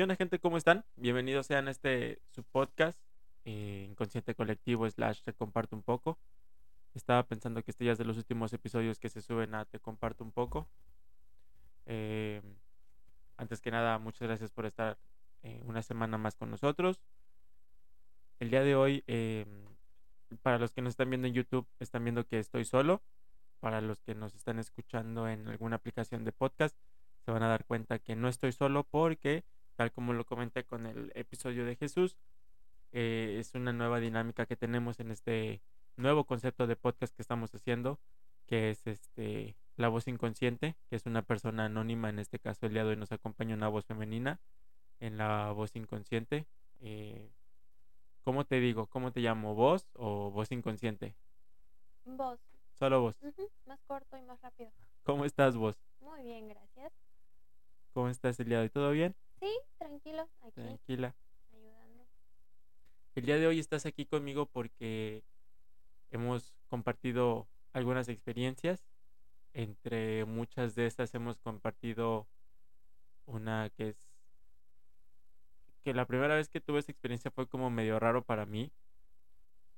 ¿Qué gente? ¿Cómo están? Bienvenidos sean a este su podcast, eh, Inconsciente Colectivo slash Te Comparto un poco. Estaba pensando que este ya es de los últimos episodios que se suben a Te Comparto un poco. Eh, antes que nada, muchas gracias por estar eh, una semana más con nosotros. El día de hoy, para los que nos están viendo en YouTube, están viendo que estoy solo. Para los que nos están escuchando en alguna aplicación de podcast, se van a dar cuenta que no estoy solo porque, tal como lo comenté con el episodio de Jesús, eh, es una nueva dinámica que tenemos en este nuevo concepto de podcast que estamos haciendo, que es este la voz inconsciente, que es una persona anónima, en este caso el día de hoy nos acompaña una voz femenina en la voz inconsciente. Eh, ¿Cómo te digo? ¿Cómo te llamo? ¿Voz o voz inconsciente? Vos. Solo vos. Ujú, Más corto y más rápido. ¿Cómo estás vos? Muy bien, gracias. ¿Cómo estás el día de hoy? ¿Todo bien? Sí, tranquilo, aquí Tranquila. ayudando. El día de hoy estás aquí conmigo porque hemos compartido algunas experiencias. Entre muchas de estas hemos compartido una que es que la primera vez que tuve esa experiencia fue como medio raro para mí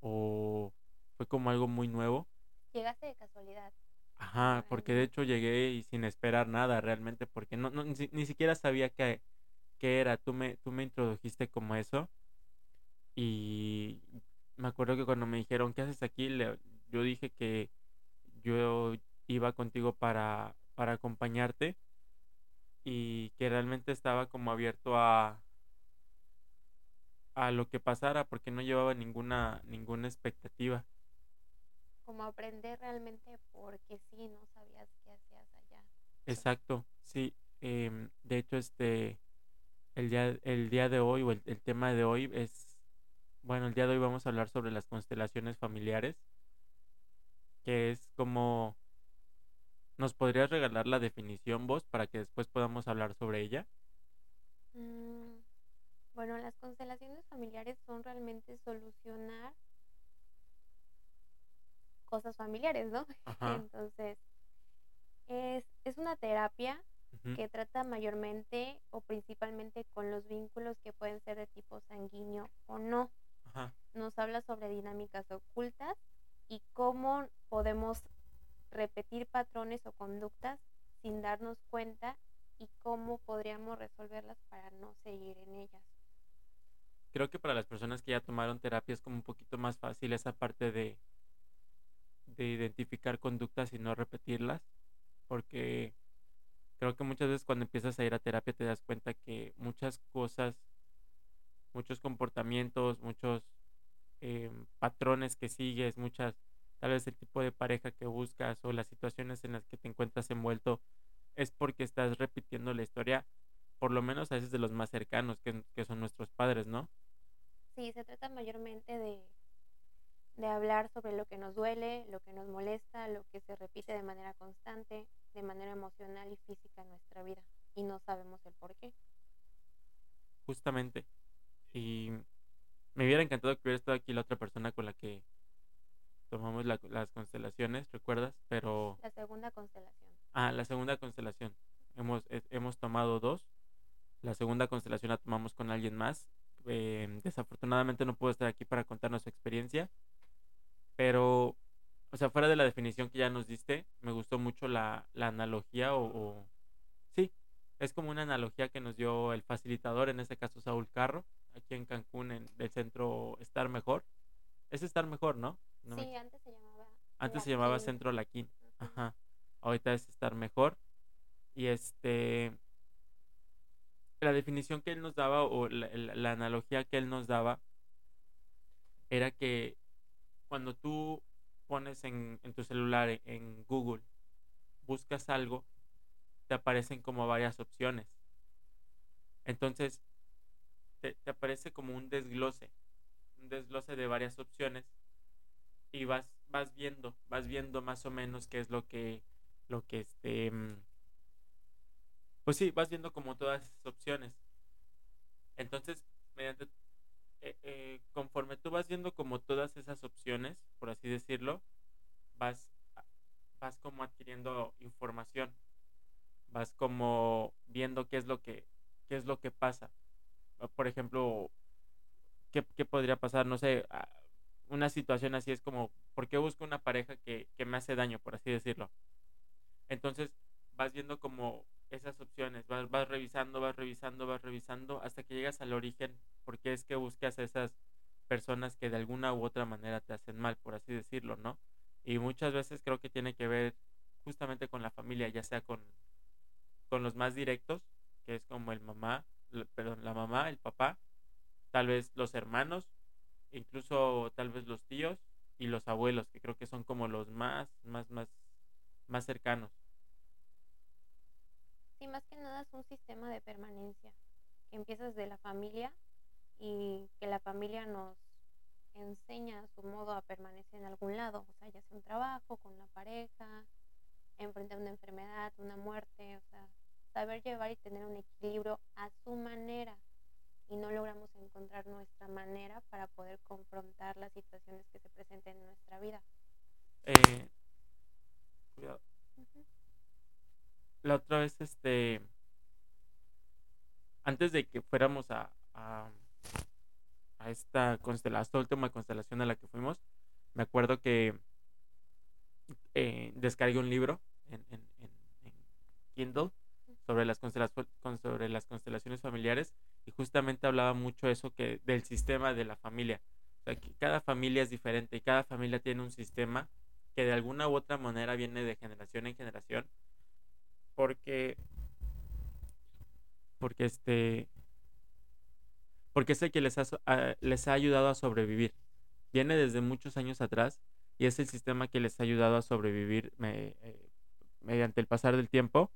o fue como algo muy nuevo. Llegaste de casualidad. Ajá, porque de hecho llegué y sin esperar nada realmente, porque no, no ni, si- ni siquiera sabía qué, qué era. Tú me, tú me introdujiste como eso y me acuerdo que cuando me dijeron, ¿qué haces aquí? Le- yo dije que yo iba contigo para, para acompañarte y que realmente estaba como abierto a, a lo que pasara porque no llevaba ninguna, ninguna expectativa. Como aprender realmente porque sí, no sabías qué hacías allá. Exacto, sí. em, de hecho, este, el día, el día de hoy o el, el tema de hoy es, bueno, el día de hoy vamos a hablar sobre las constelaciones familiares, que es como, ¿nos podrías regalar la definición vos para que después podamos hablar sobre ella? Mm, Bueno, las constelaciones familiares son realmente solucionar cosas familiares, ¿no? Ajá. Entonces, es, es una terapia que trata mayormente o principalmente con los vínculos que pueden ser de tipo sanguíneo o no. Ajá. nos habla sobre dinámicas ocultas y cómo podemos repetir patrones o conductas sin darnos cuenta y cómo podríamos resolverlas para no seguir en ellas. Creo que para las personas que ya tomaron terapia es como un poquito más fácil esa parte de, de identificar conductas y no repetirlas, porque creo que muchas veces cuando empiezas a ir a terapia te das cuenta que muchas cosas, muchos comportamientos, muchos em, patrones que sigues, muchas, tal vez el tipo de pareja que buscas o las situaciones en las que te encuentras envuelto, es porque estás repitiendo la historia, por lo menos a veces de los más cercanos, que, que son nuestros padres, ¿no? Sí, se trata mayormente de, de hablar sobre lo que nos duele, lo que nos molesta, lo que se repite de manera constante, de manera emocional y física en nuestra vida y no sabemos el por qué. justamente. Y me hubiera encantado que hubiera estado aquí la otra persona con la que tomamos la- las constelaciones, ¿recuerdas? Pero, La segunda constelación. ah, la segunda constelación. Hemos, he- hemos tomado dos. La segunda constelación la tomamos con alguien más. Eh, desafortunadamente no puedo estar aquí para contarnos su experiencia. Pero, o sea, fuera de la definición que ya nos diste, me gustó mucho la, la analogía o, o- Sí, es como una analogía que nos dio el facilitador, en este caso Saúl Carro, aquí en Cancún, en el centro Estar Mejor. Es Estar Mejor, ¿no? No me sí, antes se llamaba. antes se llamaba. Centro Laquín. Ajá. Ahorita es estar mejor. Y este. La definición que él nos daba, o la, la- la analogía que él nos daba, era que cuando tú pones en, en tu celular, en, en Google, buscas algo, te aparecen como varias opciones. Entonces, te, te aparece como un desglose, un desglose de varias opciones y vas, vas viendo, vas viendo más o menos qué es lo que, lo que este, mm, pues sí, vas viendo como todas esas opciones. Entonces, mediante, eh, eh, conforme tú vas viendo como todas esas opciones, así decirlo, vas, vas como adquiriendo información, vas como viendo qué es lo que, qué es lo que pasa. por ejemplo, ¿qué, qué podría pasar? No sé, ah, una situación así es como, ¿por qué busco una pareja que, que me hace daño, por así decirlo? Entonces vas viendo como esas opciones, vas, vas revisando, vas revisando, vas revisando, hasta que llegas al origen, porque es que buscas esas personas que de alguna u otra manera te hacen mal, por así decirlo, ¿no? Y muchas veces creo que tiene que ver justamente con la familia, ya sea con, con los más directos, que es como el mamá, perdón, la mamá, el papá, tal vez los hermanos, incluso tal vez los tíos y los abuelos, que creo que son como los más, más, más, más cercanos. Sí, más que nada es un sistema de permanencia, que empieza desde la familia y que la familia nos enseña su modo a permanecer en algún lado, o sea, ya sea un trabajo, con una pareja, enfrentar una enfermedad, una muerte, o sea, saber llevar y tener un equilibrio a su manera y no logramos encontrar nuestra manera para poder confrontar las situaciones que se presenten en nuestra vida. Eh, cuidado. La otra vez, este, antes de que fuéramos a, a, a esta constelación, última constelación a la que fuimos, me acuerdo que eh, descargué un libro en, en, en, en Kindle sobre las, sobre las constelaciones familiares y justamente hablaba mucho eso que del sistema de la familia. O sea, que cada familia es diferente y cada familia tiene un sistema que de alguna u otra manera viene de generación en generación porque porque este porque es el que les ha, ah, les ha ayudado a sobrevivir. Viene desde muchos años atrás y es el sistema que les ha ayudado a sobrevivir eh, mediante el pasar del tiempo.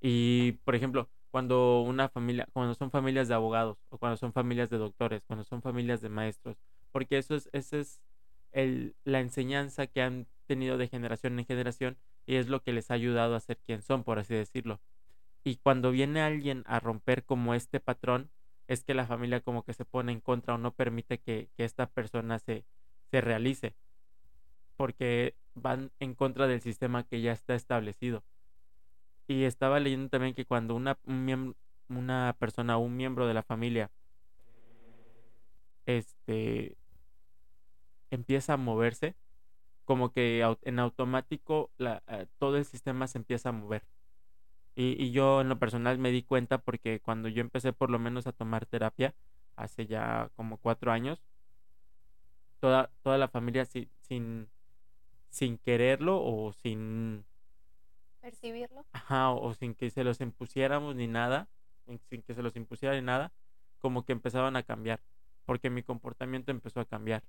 Y, por ejemplo, cuando una familia, cuando son familias de abogados o cuando son familias de doctores, cuando son familias de maestros, porque eso es, esa es el, la enseñanza que han tenido de generación en generación y es lo que les ha ayudado a ser quien son, por así decirlo. Y cuando viene alguien a romper como este patrón, es que la familia como que se pone en contra o no permite que, que esta persona se, se realice, porque van en contra del sistema que ya está establecido. Y estaba leyendo también que cuando una, una persona un miembro de la familia este empieza a moverse, como que en automático la, eh, todo el sistema se empieza a mover. Y, y, yo en lo personal me di cuenta porque cuando yo empecé por lo menos a tomar terapia, hace ya como cuatro años, toda, toda la familia sin, sin, sin quererlo o sin percibirlo. Ajá, o, sin que se los impusiéramos ni nada, sin que se los impusiera ni nada, como que empezaban a cambiar, porque mi comportamiento empezó a cambiar.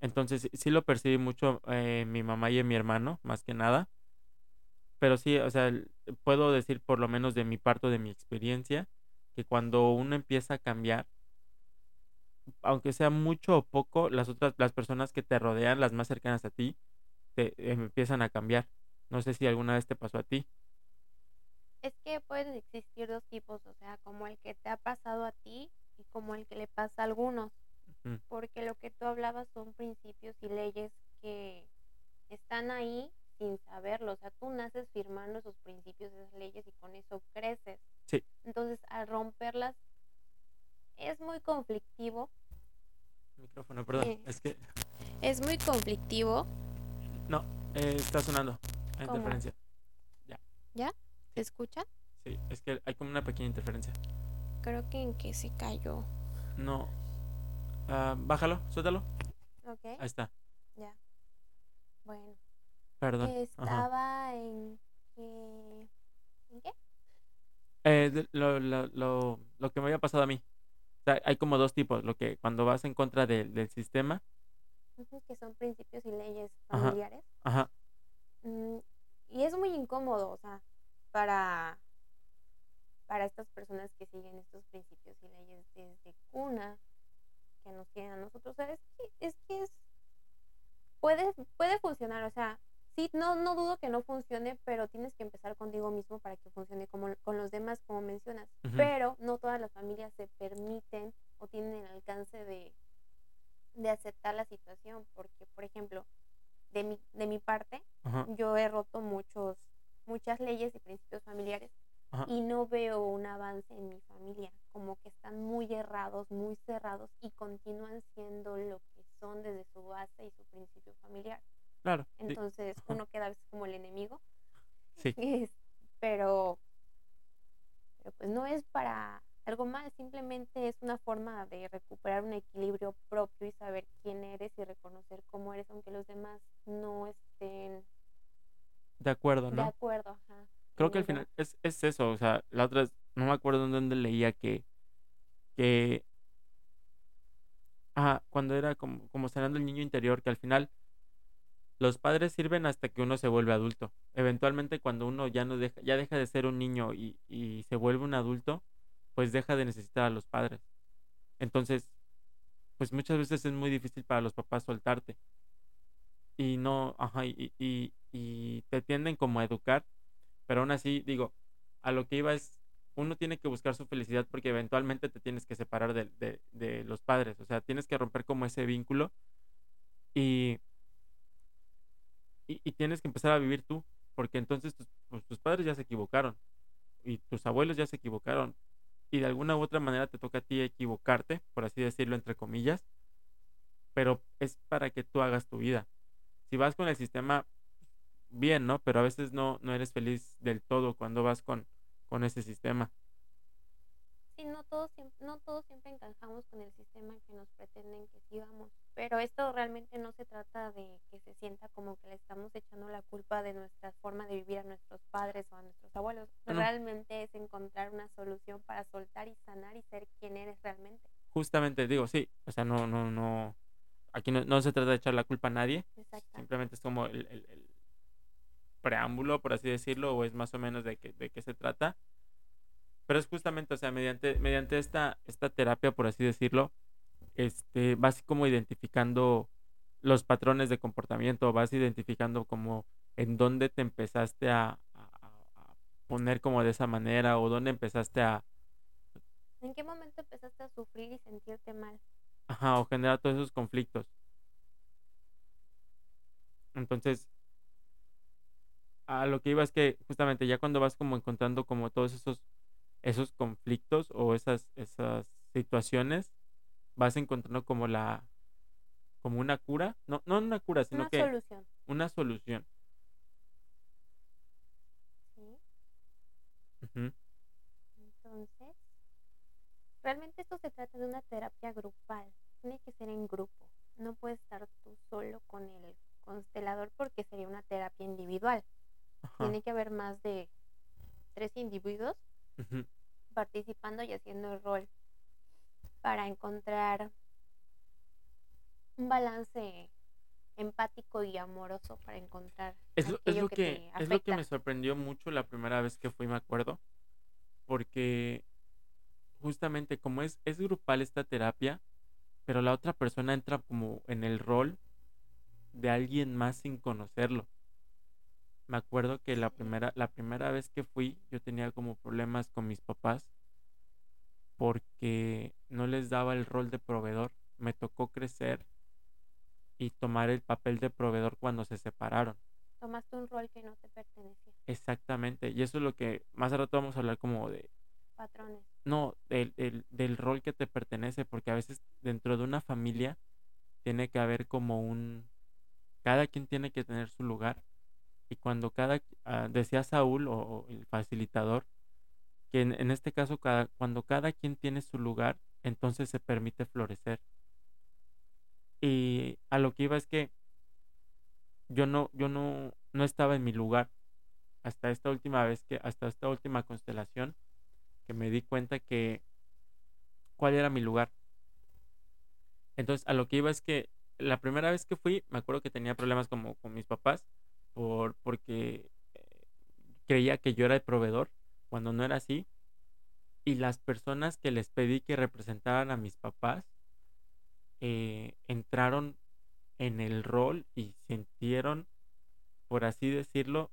Entonces sí lo percibí mucho eh, mi mamá y mi hermano, más que nada. Pero sí, o sea, puedo decir por lo menos de mi parte, de mi experiencia, que cuando uno empieza a cambiar, aunque sea mucho o poco, las otras, las personas que te rodean, las más cercanas a ti, te empiezan a cambiar. No sé si alguna vez te pasó a ti. Es que pueden existir dos tipos, o sea, como el que te ha pasado a ti y como el que le pasa a algunos. Porque lo que tú hablabas son principios y leyes que están ahí sin saberlo. O sea, tú naces firmando esos principios, esas leyes y con eso creces. Sí. Entonces, al romperlas, es muy conflictivo. Micrófono, perdón. Eh, es que. Es muy conflictivo. No, eh, está sonando. Hay ¿Cómo? interferencia. Ya. ¿Ya? ¿Se escucha? Sí, es que hay como una pequeña interferencia. Creo que en que se cayó. No. Ah, bájalo, suéltalo. Ok. Ahí está. Ya. Bueno. Perdón. Ajá. Estaba en que... ¿En qué? Eh, de- lo, lo, lo, lo que me había pasado a mí. O sea, hay como dos tipos. Lo que cuando vas en contra del del sistema. Que son principios y leyes Ajá. familiares. Ajá. Mm, y es muy incómodo, o sea, para, para estas personas que siguen estos principios y leyes desde cuna que nos tienen a nosotros. O sea, es que es, que es puede, puede funcionar, o sea, sí, no, no dudo que no funcione, pero tienes que empezar contigo mismo para que funcione como con los demás, como mencionas. Pero no todas las familias se permiten o tienen el alcance de, de aceptar la situación, porque, por ejemplo, de mi, de mi parte, yo he roto muchos, muchas leyes y principios familiares y no veo un avance en mi familia, como que están muy errados, muy cerrados y continúan siendo lo que son desde su base y su principio familiar. Claro. Entonces uno queda a veces como el enemigo, Sí, es- pero, pero pues no es para algo mal, simplemente es una forma de recuperar un equilibrio propio y saber quién eres y reconocer cómo eres, aunque los demás no estén de acuerdo, de ¿no? acuerdo, ajá, Creo que al final es, es eso, o sea, la otra vez, no me acuerdo en dónde leía que, que, ah, cuando era como, como sanando el niño interior, que al final los padres sirven hasta que uno se vuelve adulto. Eventualmente cuando uno ya no deja, ya deja de ser un niño y, y se vuelve un adulto, pues deja de necesitar a los padres. Entonces, pues muchas veces es muy difícil para los papás soltarte. Y no, ajá, y, y, te tienden como a educar, pero aún así, digo, a lo que iba es, uno tiene que buscar su felicidad porque eventualmente te tienes que separar de, de, de los padres, o sea, tienes que romper como ese vínculo y, y, tienes que empezar a vivir tú, porque entonces tus, pues, tus padres ya se equivocaron y tus abuelos ya se equivocaron y de alguna u otra manera te toca a ti equivocarte, por así decirlo, entre comillas, pero es para que tú hagas tu vida. Si vas con el sistema, bien, ¿no? Pero a veces no, no eres feliz del todo cuando vas con, con ese sistema. Sí, no todos, no todos siempre encajamos con el sistema que nos pretenden que sigamos, pero esto realmente no se trata de que se sienta como que le estamos echando la culpa de nuestra forma de vivir a nuestros padres o a nuestros abuelos. No. Realmente es encontrar una solución para soltar y sanar y ser quien eres realmente. Justamente digo, sí, o sea, no, no, no, aquí no, no se trata de echar la culpa a nadie, simplemente es como el, el- el preámbulo, por así decirlo, o es más o menos de, que, de qué se trata. Pero es justamente, o sea, mediante, mediante esta, esta terapia, por así decirlo, este, vas como identificando los patrones de comportamiento, vas identificando como en dónde te empezaste a, a- a poner como de esa manera o dónde empezaste a, ¿En qué momento empezaste a sufrir y sentirte mal? ajá, o generar todos esos conflictos. Entonces, a lo que iba es que justamente ya cuando vas como encontrando como todos esos, esos conflictos o esas, esas situaciones, vas encontrando como la, como una cura, no, no una cura, sino Una que solución. una solución. ¿sí? Entonces, realmente esto se trata de una terapia grupal. Tiene que ser en grupo. No puedes estar tú solo con el constelador porque sería una terapia individual. Ajá, Tiene que haber más de tres individuos participando y haciendo el rol para encontrar un balance empático y amoroso para encontrar Es lo, es lo que, que, es lo que me sorprendió mucho la primera vez que fui, me acuerdo, porque justamente como es, es grupal esta terapia, pero la otra persona entra como en el rol de alguien más sin conocerlo. Me acuerdo que la primera, la primera vez que fui, yo tenía como problemas con mis papás porque no les daba el rol de proveedor. Me tocó crecer y tomar el papel de proveedor cuando se separaron. Tomaste un rol que no te pertenecía. Exactamente. Y eso es lo que más rato vamos a hablar como de, Patrones. no, del, del, del rol que te pertenece, porque a veces dentro de una familia tiene que haber como un, cada quien tiene que tener su lugar. Y cuando cada, ah, decía Saúl o, el facilitador, que en, en este caso cada, cuando cada quien tiene su lugar, entonces se permite florecer. Y a lo que iba es que yo no, yo no, no estaba en mi lugar hasta esta última vez que, hasta esta última constelación, que me di cuenta que cuál era mi lugar. Entonces, a lo que iba es que la primera vez que fui, me acuerdo que tenía problemas como con mis papás, por, porque eh, creía que yo era el proveedor, cuando no era así. Y las personas que les pedí que representaran a mis papás, eh, entraron en el rol y sintieron, por así decirlo,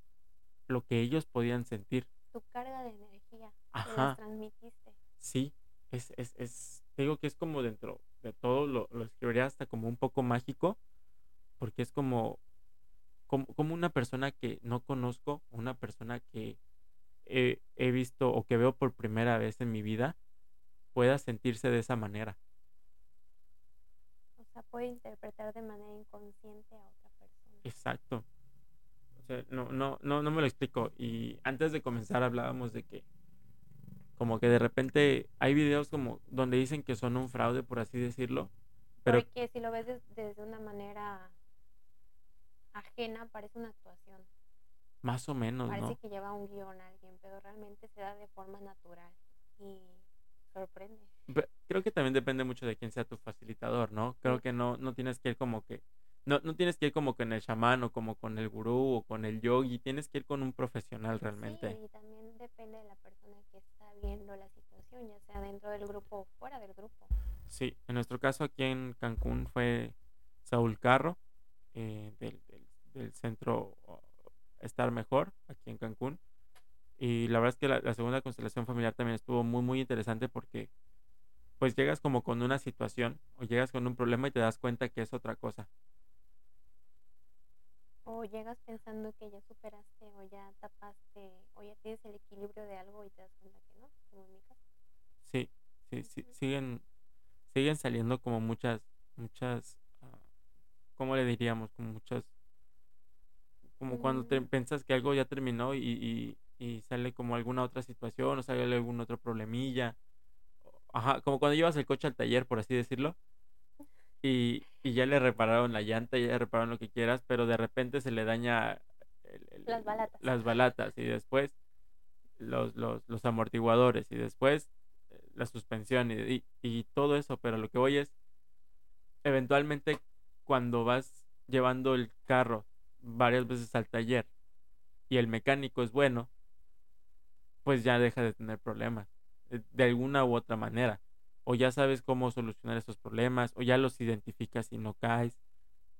lo que ellos podían sentir. Tu carga de energía. Que las Ajá, transmitiste. sí, es, es, es, digo que es como dentro de todo, lo, lo escribiría hasta como un poco mágico, porque es como, como, como una persona que no conozco, una persona que he, he visto o que veo por primera vez en mi vida pueda sentirse de esa manera. O sea, puede interpretar de manera inconsciente a otra persona. Exacto. O sea, no, no, no, no me lo explico. Y antes de comenzar hablábamos de que como que de repente hay videos como donde dicen que son un fraude, por así decirlo. Pero Porque si lo ves des- desde una manera ajena, parece una actuación. más o menos, Parece ¿no? que lleva un guion a alguien, pero realmente se da de forma natural y sorprende. Pe- Creo que también depende mucho de quién sea tu facilitador, ¿no? Creo que no, no tienes que ir como que, no, no tienes que ir como con el chamán o como con el gurú o con el yogi, tienes que ir con un profesional realmente. Sí, y también depende de la persona que está viendo la situación, ya sea dentro del grupo o fuera del grupo. Sí, en nuestro caso aquí en Cancún fue Saúl Carro, eh, del, del- centro Estar Mejor, aquí en Cancún. Y la verdad es que la, la segunda constelación familiar también estuvo muy, muy interesante porque pues llegas como con una situación o llegas con un problema y te das cuenta que es otra cosa. O llegas pensando que ya superaste o ya tapaste o ya tienes el equilibrio de algo y te das cuenta que no, como en mi caso. Sí, sí, sí, siguen, siguen saliendo como muchas, muchas, ah, ¿cómo le diríamos? Como muchas, como cuando te Mm, piensas que algo ya terminó y, y, y sale como alguna otra situación o sale algún otro problemilla. Ajá, como cuando llevas el coche al taller, por así decirlo, y, y ya le repararon la llanta, ya le repararon lo que quieras, pero de repente se le daña el- el- Las balatas. las balatas y después los, los, los amortiguadores y después eh, la suspensión y, y, y todo eso, pero lo que voy es, eventualmente cuando vas llevando el carro varias veces al taller y el mecánico es bueno, pues ya deja de tener problemas, eh, de alguna u otra manera. O ya sabes cómo solucionar esos problemas, o ya los identificas y no caes,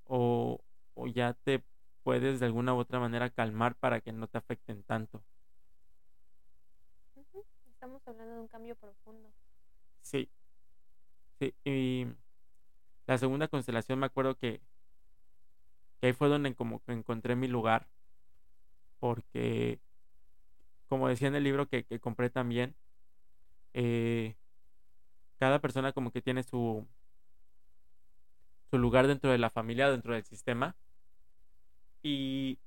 o, o ya te puedes de alguna u otra manera calmar para que no te afecten tanto. Estamos hablando de un cambio profundo. Sí, sí. Y la segunda constelación me acuerdo que, que ahí fue donde como encontré mi lugar, porque como decía en el libro que, que compré también, eh, cada persona como que tiene su, su lugar dentro de la familia, dentro del sistema. Y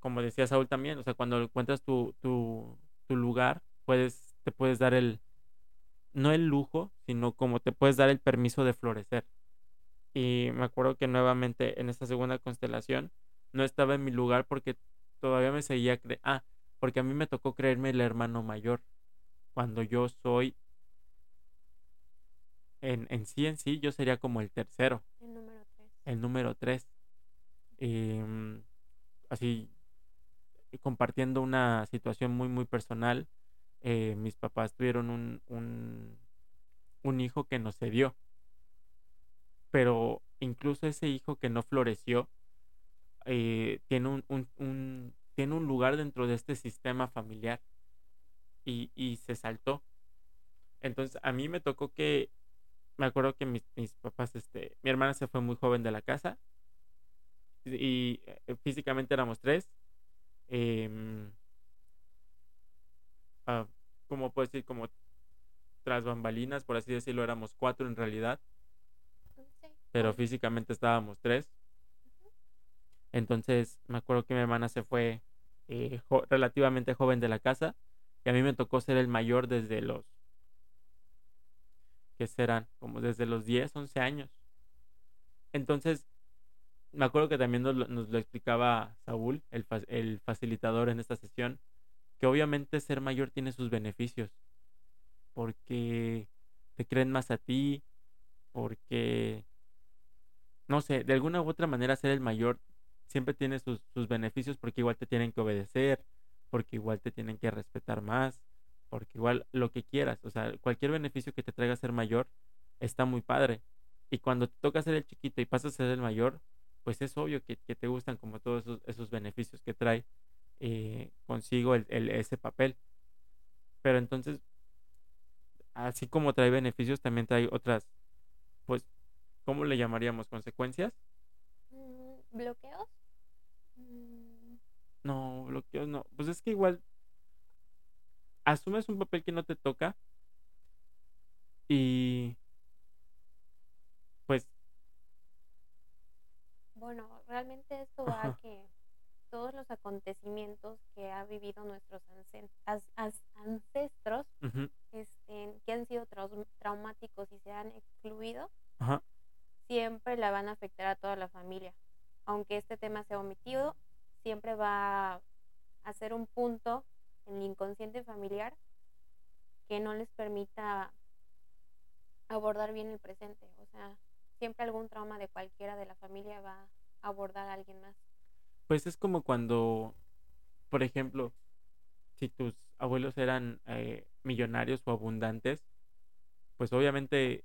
como decía Saúl también, o sea, cuando encuentras tu, tu, tu lugar, puedes, te puedes dar el, no el lujo, sino como te puedes dar el permiso de florecer. Y me acuerdo que nuevamente en esta segunda constelación no estaba en mi lugar porque todavía me seguía cre ah, porque a mí me tocó creerme el hermano mayor, cuando yo soy en, en sí en sí, yo sería como el tercero, El número tres. el número tres. Em, así compartiendo una situación muy muy personal, eh, mis papás tuvieron un, un, un hijo que no se dio, pero incluso ese hijo que no floreció eh, tiene un, un, tiene un lugar dentro de este sistema familiar y, y se saltó. Entonces a mí me tocó que, me acuerdo que mis, mis papás, este, mi hermana se fue muy joven de la casa y eh, físicamente éramos tres. em, ah, como puedo decir, como tras bambalinas, por así decirlo, éramos cuatro en realidad. Pero físicamente estábamos tres. Entonces me acuerdo que mi hermana se fue eh, jo- relativamente joven de la casa y a mí me tocó ser el mayor desde los, que serán? Como desde los 10 11 años. Entonces me acuerdo que también nos lo, nos lo explicaba Saúl, el, fa- el facilitador en esta sesión, que obviamente ser mayor tiene sus beneficios, porque te creen más a ti, porque, no sé, de alguna u otra manera ser el mayor siempre tiene sus, sus beneficios, porque igual te tienen que obedecer, porque igual te tienen que respetar más, porque igual lo que quieras, o sea, cualquier beneficio que te traiga ser mayor está muy padre. Y cuando te toca ser el chiquito y pasas a ser el mayor, pues es obvio que, que te gustan como todos esos, esos beneficios que trae eh, consigo el, el- ese papel. Pero entonces, así como trae beneficios, también trae otras, pues, ¿cómo le llamaríamos? ¿Consecuencias? Mm, ¿Bloqueos? Mm, No, bloqueos no. Pues es que igual asumes un papel que no te toca y pues Bueno, realmente esto va a que todos los acontecimientos que ha vivido nuestros ancestros, ujú, este, que han sido traumáticos y se han excluido, ajá, siempre la van a afectar a toda la familia. Aunque este tema sea omitido, siempre va a ser un punto en el inconsciente familiar que no les permita abordar bien el presente. O sea, siempre algún trauma de cualquiera de la familia va a abordar a alguien más. pues es como cuando, por ejemplo, si tus abuelos eran eh, millonarios o abundantes, pues obviamente,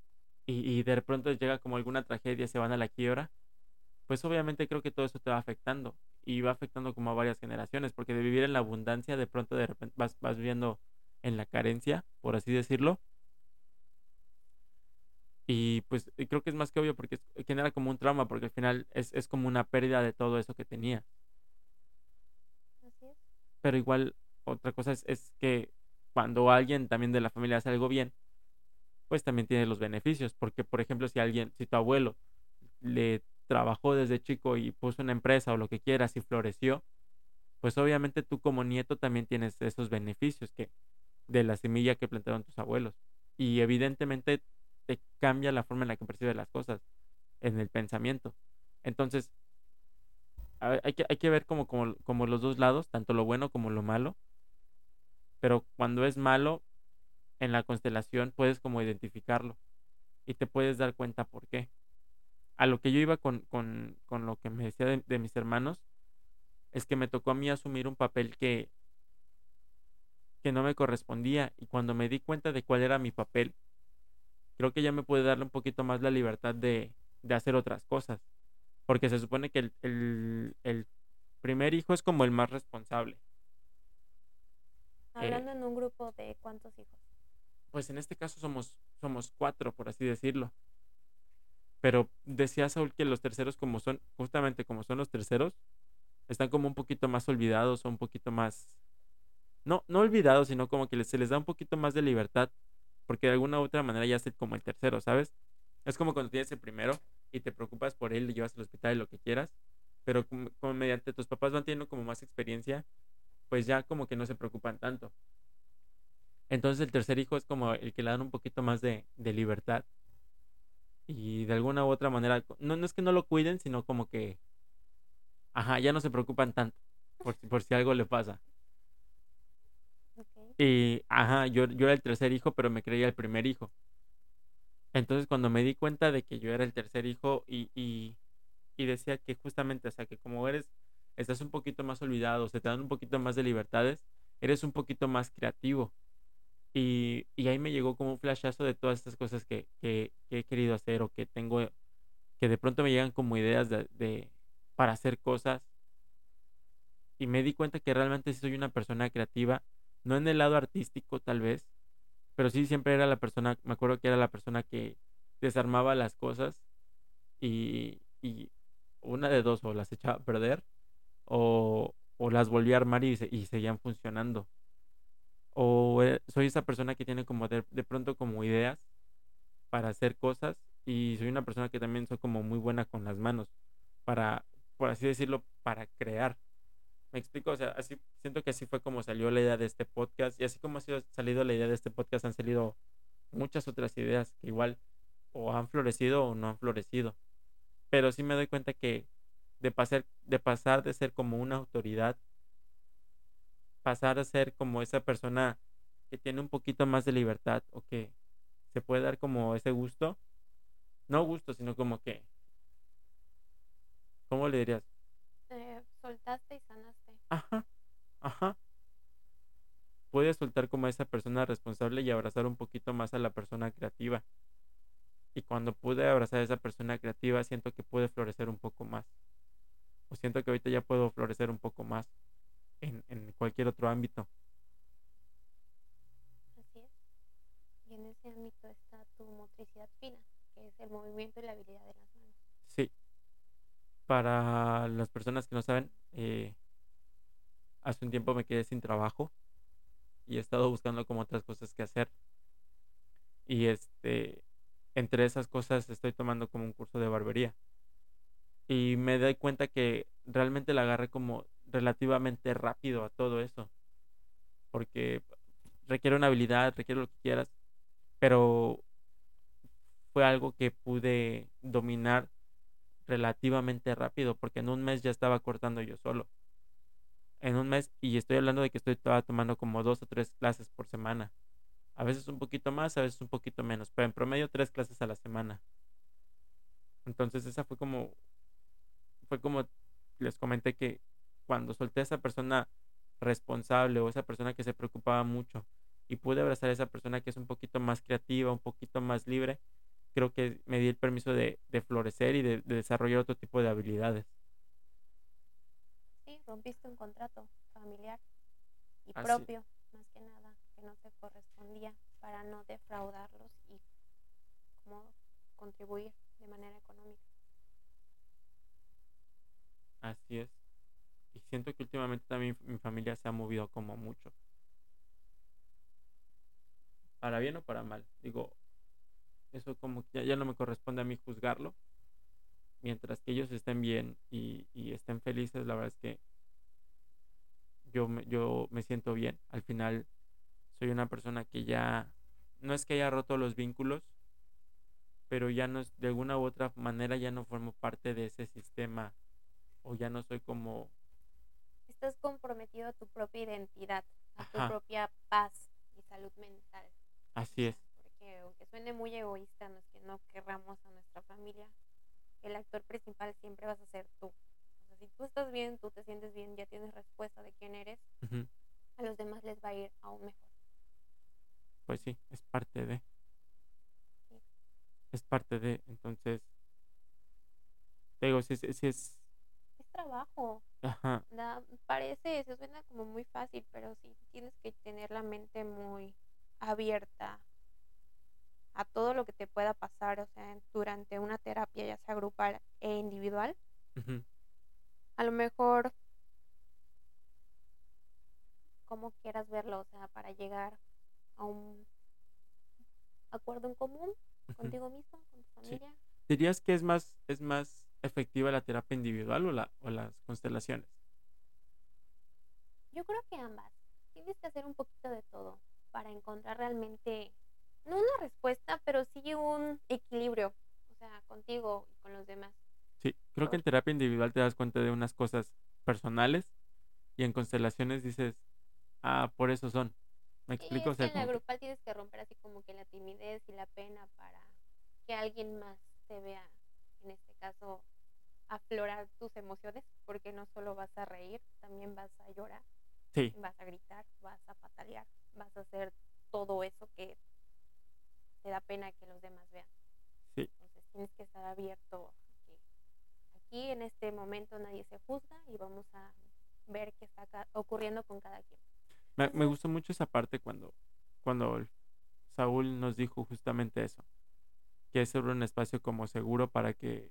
y, y de pronto llega como alguna tragedia, se van a la quiebra, pues obviamente creo que todo eso te va afectando y va afectando como a varias generaciones, porque de vivir en la abundancia, de pronto de repente vas, vas viviendo en la carencia, por así decirlo, y pues y creo que es más que obvio porque es- genera como un trauma, porque al final es, es como una pérdida de todo eso que tenía. Así es. Pero igual, otra cosa es, es que cuando alguien también de la familia hace algo bien, pues también tiene los beneficios, porque por ejemplo, si alguien, si tu abuelo le trabajó desde chico y puso una empresa o lo que quieras y floreció, pues obviamente tú como nieto también tienes esos beneficios que de la semilla que plantaron tus abuelos. Y evidentemente te cambia la forma en la que percibes las cosas, en el pensamiento. Entonces, hay que, hay que ver como, como, como los dos lados, tanto lo bueno como lo malo. Pero cuando es malo, en la constelación puedes como identificarlo y te puedes dar cuenta por qué. A lo que yo iba con, con, con lo que me decía de, de mis hermanos, es que me tocó a mí asumir un papel que, que no me correspondía y cuando me di cuenta de cuál era mi papel, creo que ya me pude darle un poquito más la libertad de, de hacer otras cosas. Porque se supone que el, el, el primer hijo es como el más responsable. Eh, Hablando en un grupo de cuántos hijos. Pues en este caso somos, somos cuatro, por así decirlo. Pero decía Saúl que los terceros, como son, justamente como son los terceros, están como un poquito más olvidados o un poquito más, no, no olvidados, sino como que se les da un poquito más de libertad, porque de alguna u otra manera ya es como el tercero, ¿sabes? Es como cuando tienes el primero y te preocupas por él, le llevas al hospital y lo que quieras, pero como, como mediante tus papás van teniendo como más experiencia, pues ya como que no se preocupan tanto. Entonces el tercer hijo es como el que le dan un poquito más de, de libertad. Y de alguna u otra manera, no, no es que no lo cuiden, sino como que, ajá, ya no se preocupan tanto por, si- por si algo le pasa. Y, ajá, yo, yo era el tercer hijo, pero me creía el primer hijo. Entonces cuando me di cuenta de que yo era el tercer hijo y, y, y decía que justamente, o sea, que como eres, estás un poquito más olvidado, se te dan un poquito más de libertades, eres un poquito más creativo. Y, y ahí me llegó como un flashazo de todas estas cosas que, que, he querido hacer o que tengo, que de pronto me llegan como ideas de, de- para hacer cosas. Y me di cuenta que realmente soy una persona creativa, no en el lado artístico tal vez, pero sí siempre era la persona, me acuerdo que era la persona que desarmaba las cosas y, y una de dos, o las echaba a perder o, o las volvía a armar y, y seguían funcionando o eh, soy esa persona que tiene como de, de pronto como ideas para hacer cosas y soy una persona que también soy como muy buena con las manos para, por así decirlo, para crear. Me explico, o sea, así siento que así fue como salió la idea de este podcast y así como ha sido salido la idea de este podcast han salido muchas otras ideas que igual o han florecido o no han florecido. Pero sí me doy cuenta que de pasar de pasar de ser como una autoridad pasar a ser como esa persona que tiene un poquito más de libertad o que se puede dar como ese gusto, no gusto, sino como que, ¿cómo le dirías? Eh, soltaste y sanaste. Ajá, ajá. Puedes soltar como a esa persona responsable y abrazar un poquito más a la persona creativa. Y cuando pude abrazar a esa persona creativa, siento que pude florecer un poco más. O siento que ahorita ya puedo florecer un poco más en, en cualquier otro ámbito. Así es. Y en ese ámbito está tu motricidad fina, que es el movimiento y la habilidad de las manos. Sí. Para las personas que no saben, eh, hace un tiempo me quedé sin trabajo y he estado buscando como otras cosas que hacer. Y este, entre esas cosas estoy tomando como un curso de barbería. Y me doy cuenta que realmente la agarré como relativamente rápido a todo eso. Porque requiere una habilidad, requiere lo que quieras. Pero fue algo que pude dominar relativamente rápido, porque en un mes ya estaba cortando yo solo. En un mes, y estoy hablando de que estoy tomando como dos o tres clases por semana. A veces un poquito más, a veces un poquito menos, pero en promedio tres clases a la semana. Entonces esa fue como, fue como les comenté que cuando solté a esa persona responsable o esa persona que se preocupaba mucho y pude abrazar a esa persona que es un poquito más creativa, un poquito más libre, creo que me di el permiso de, florecer y de, desarrollar otro tipo de habilidades. Sí, rompiste un contrato familiar y propio, más que nada, que no te correspondía para no defraudarlos y cómo contribuir de manera económica. Así es. Y siento que últimamente también mi familia se ha movido como mucho. Para bien o para mal. Digo, eso como que ya, no me corresponde a mí juzgarlo. Mientras que ellos estén bien y, estén felices, la verdad es que yo me, yo me siento bien. Al final soy una persona que ya, no es que haya roto los vínculos, pero ya no de alguna u otra manera ya no formo parte de ese sistema o ya no soy como... Estás comprometido a tu propia identidad, a tu propia paz y salud mental. Así es aunque suene muy egoísta, no es que no querramos a nuestra familia, el actor principal siempre vas a ser tú. O sea, si tú estás bien, tú te sientes bien, ya tienes respuesta de quién eres, a los demás les va a ir aún mejor. Pues sí, es parte de. Es parte de, entonces. Te digo, si, si, es. Trabajo. Ajá. parece, se suena como muy fácil, pero sí tienes que tener la mente muy abierta a todo lo que te pueda pasar, o sea, durante una terapia, ya sea grupal e individual. A lo mejor, como quieras verlo, o sea, para llegar a un acuerdo en común contigo mismo, con tu familia. ¿Dirías que es más, es más efectiva la terapia individual o, la, o las constelaciones? Yo creo que ambas. Tienes que hacer un poquito de todo para encontrar realmente no una respuesta, pero sí un equilibrio, o sea, contigo y con los demás. Sí, creo que en terapia individual te das cuenta de unas cosas personales y en constelaciones dices, ah, por eso son. ¿Me explico? en la grupal tienes que romper así como que la timidez y la pena para que alguien más te vea, en este caso, aflorar tus emociones, porque no solo vas a reír, también vas a llorar, sí. vas a gritar, vas a patalear, vas a hacer todo eso que te da pena que los demás vean. Sí. Entonces tienes que estar abierto aquí en este momento nadie se juzga y vamos a ver qué está ocurriendo con cada quien. Me, me gustó mucho esa parte cuando, cuando Saúl nos dijo justamente eso, que es sobre un espacio como seguro para que,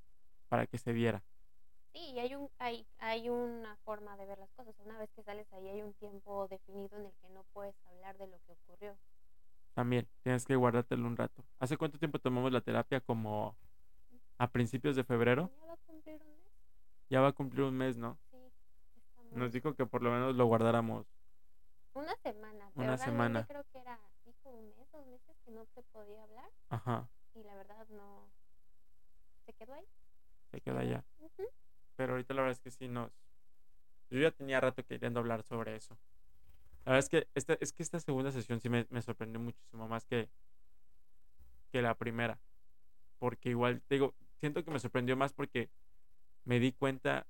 para que se viera. Sí, y hay, un, hay, hay una forma de ver las cosas. Una vez que sales ahí hay un tiempo definido en el que no puedes hablar de lo que ocurrió. También, tienes que guardártelo un rato. ¿Hace cuánto tiempo tomamos la terapia? Como a principios de febrero. Ya va a cumplir un mes. Ya va a cumplir un mes, ¿no? Sí. Nos dijo que por lo menos lo guardáramos. Una semana. Pero una semana. creo que era, dijo un mes, dos meses que no se podía hablar. Ajá. Y la verdad no. Se quedó ahí. Se quedó allá. Pero ahorita la verdad es que sí nos. Yo ya tenía rato queriendo hablar sobre eso. La verdad es que esta, es que esta segunda sesión sí me, sorprendió muchísimo más que, que la primera. Porque igual, digo, siento que me sorprendió más porque me di cuenta.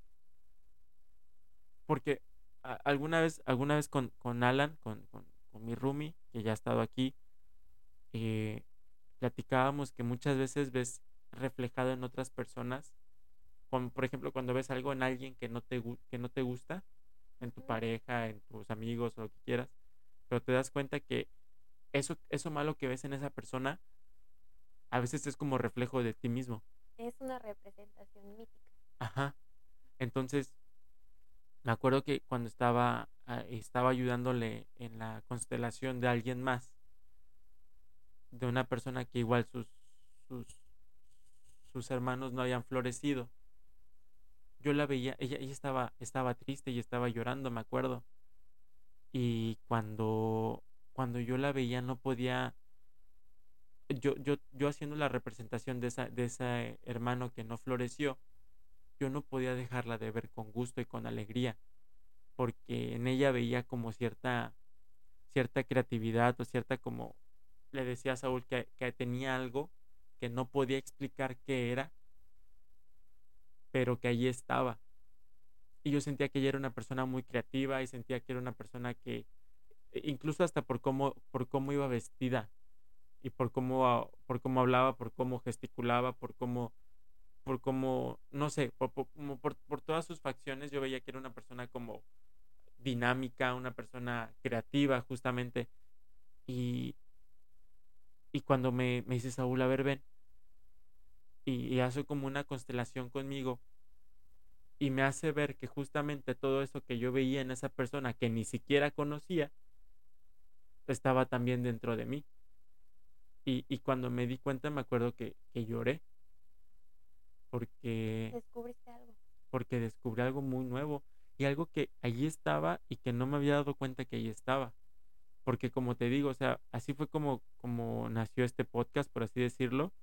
Porque alguna vez, alguna vez con, con Alan, con, con, mi roomie, que ya ha estado aquí, eh, platicábamos que muchas veces ves reflejado en otras personas, como por ejemplo cuando ves algo en alguien que no te, que no te gusta, en tu pareja, en tus amigos o lo que quieras, pero te das cuenta que eso, eso malo que ves en esa persona a veces es como reflejo de ti mismo. Es una representación mítica. Ajá. Entonces, me acuerdo que cuando estaba, ah, estaba ayudándole en la constelación de alguien más, de una persona que igual sus, sus, hermanos no habían florecido, yo la veía, ella, ella estaba, estaba triste y estaba llorando, me acuerdo. Y cuando, cuando yo la veía no podía, yo, yo, yo haciendo la representación de, esa, de ese hermano que no floreció, yo no podía dejarla de ver con gusto y con alegría, porque en ella veía como cierta, cierta creatividad o cierta como, le decía a Saúl que, tenía algo que no podía explicar qué era, pero que allí estaba. Y yo sentía que ella era una persona muy creativa y sentía que era una persona que, e, incluso hasta por cómo, por cómo iba vestida y por cómo, por cómo hablaba, por cómo gesticulaba, por cómo, por cómo, no sé, por, por, por, por todas sus facciones, yo veía que era una persona como dinámica, una persona creativa, justamente. Y, y cuando me, me dice Saúl, a ver, ven, y, hace como una constelación conmigo y me hace ver que justamente todo eso que yo veía en esa persona que ni siquiera conocía estaba también dentro de mí. Y, y cuando me di cuenta me acuerdo que, que lloré porque descubriste algo. Porque descubrí algo muy nuevo y algo que allí estaba y que no me había dado cuenta que allí estaba. Porque como te digo, o sea, así fue como, como nació este podcast, por así decirlo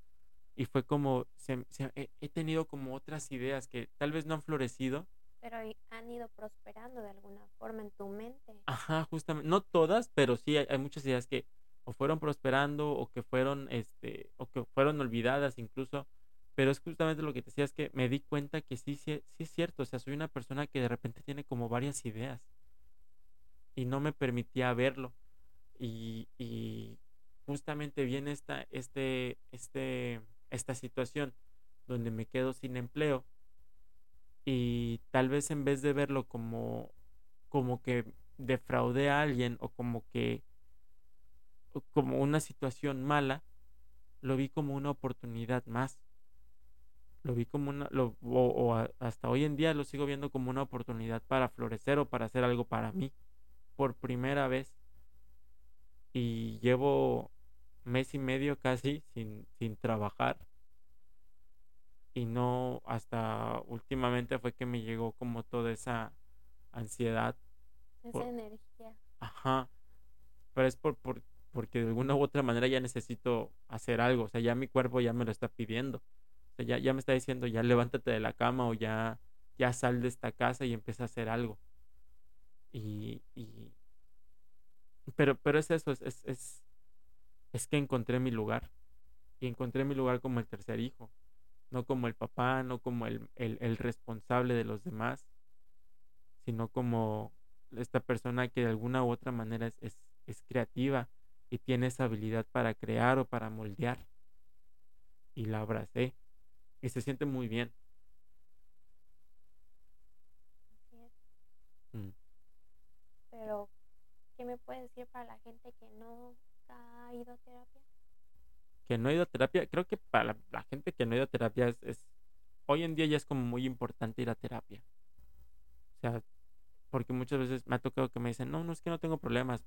y fue como, se, he, tenido como otras ideas que tal vez no han florecido. Pero han ido prosperando de alguna forma en tu mente. Ajá, justamente, no todas, pero sí hay, muchas ideas que o fueron prosperando o que fueron, este, o que fueron olvidadas incluso. Pero es justamente lo que te decía, es que me di cuenta que sí, sí, sí es cierto, o sea, soy una persona que de repente tiene como varias ideas y no me permitía verlo. Y, justamente viene esta, este, este, esta situación donde me quedo sin empleo y tal vez en vez de verlo como como que defraudé a alguien o como que como una situación mala lo vi como una oportunidad más. Lo vi como una lo, o, hasta hoy en día lo sigo viendo como una oportunidad para florecer o para hacer algo para mí por primera vez y llevo mes y medio casi sin, sin trabajar. Y no, hasta últimamente fue que me llegó como toda esa ansiedad. Esa energía. Ajá. Pero es por, por, porque de alguna u otra manera ya necesito hacer algo. O sea, ya mi cuerpo ya me lo está pidiendo. O sea, ya, ya me está diciendo, ya levántate de la cama o ya, ya sal de esta casa y empieza a hacer algo. Y, y pero, pero es eso, es, es, es que encontré mi lugar. Y encontré mi lugar como el tercer hijo, no como el papá, no como el, el, responsable de los demás, sino como esta persona que de alguna u otra manera es, es, es creativa y tiene esa habilidad para crear o para moldear. Y la abracé. Y se siente muy bien. Mm. Pero, ¿qué me puedes decir para la gente que no ha ido a terapia? Que no ha ido a terapia, creo que para la, gente que no ha ido a terapia es, hoy en día ya es como muy importante ir a terapia. O sea, porque muchas veces me ha tocado que me dicen, no, no es que no tengo problemas.